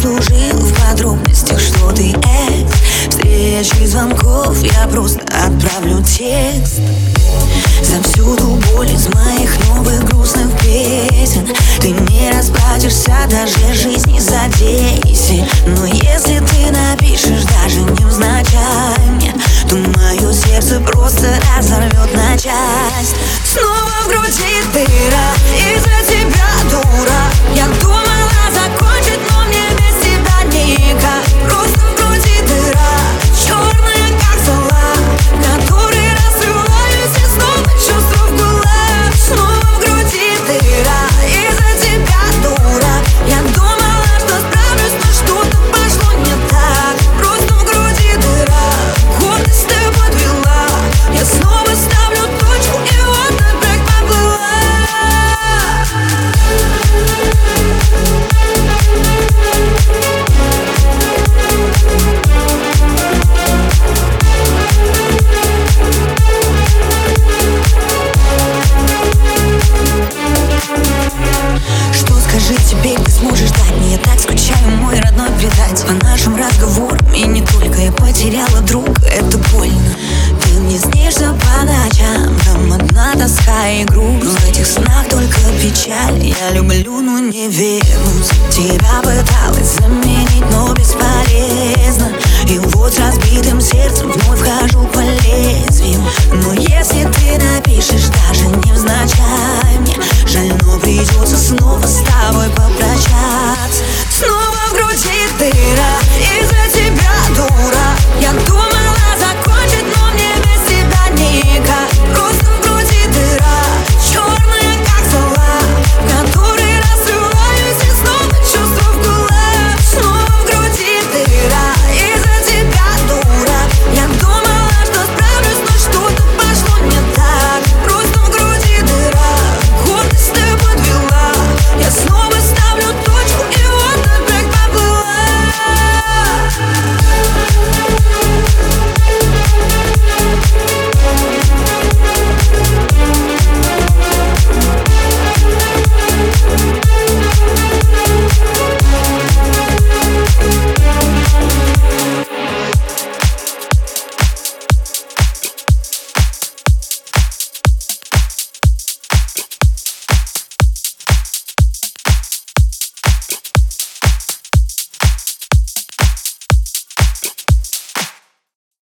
заслужил в подробностях, что ты э Встречи звонков я просто отправлю текст. За Завсюду боль из моих новых грустных песен. Ты не расплатишься, даже жизнь не за 10 Но если ты напишешь даже невзначай мне То мое сердце просто разорвет на часть Снова в груди дыра По нашим разговорам и не только Я потеряла друга, это больно. Ты мне снишься по ночам Там одна тоска и груз В этих снах только печаль. Я люблю, но не вернусь Тебя пыталась заменить, но бесполезно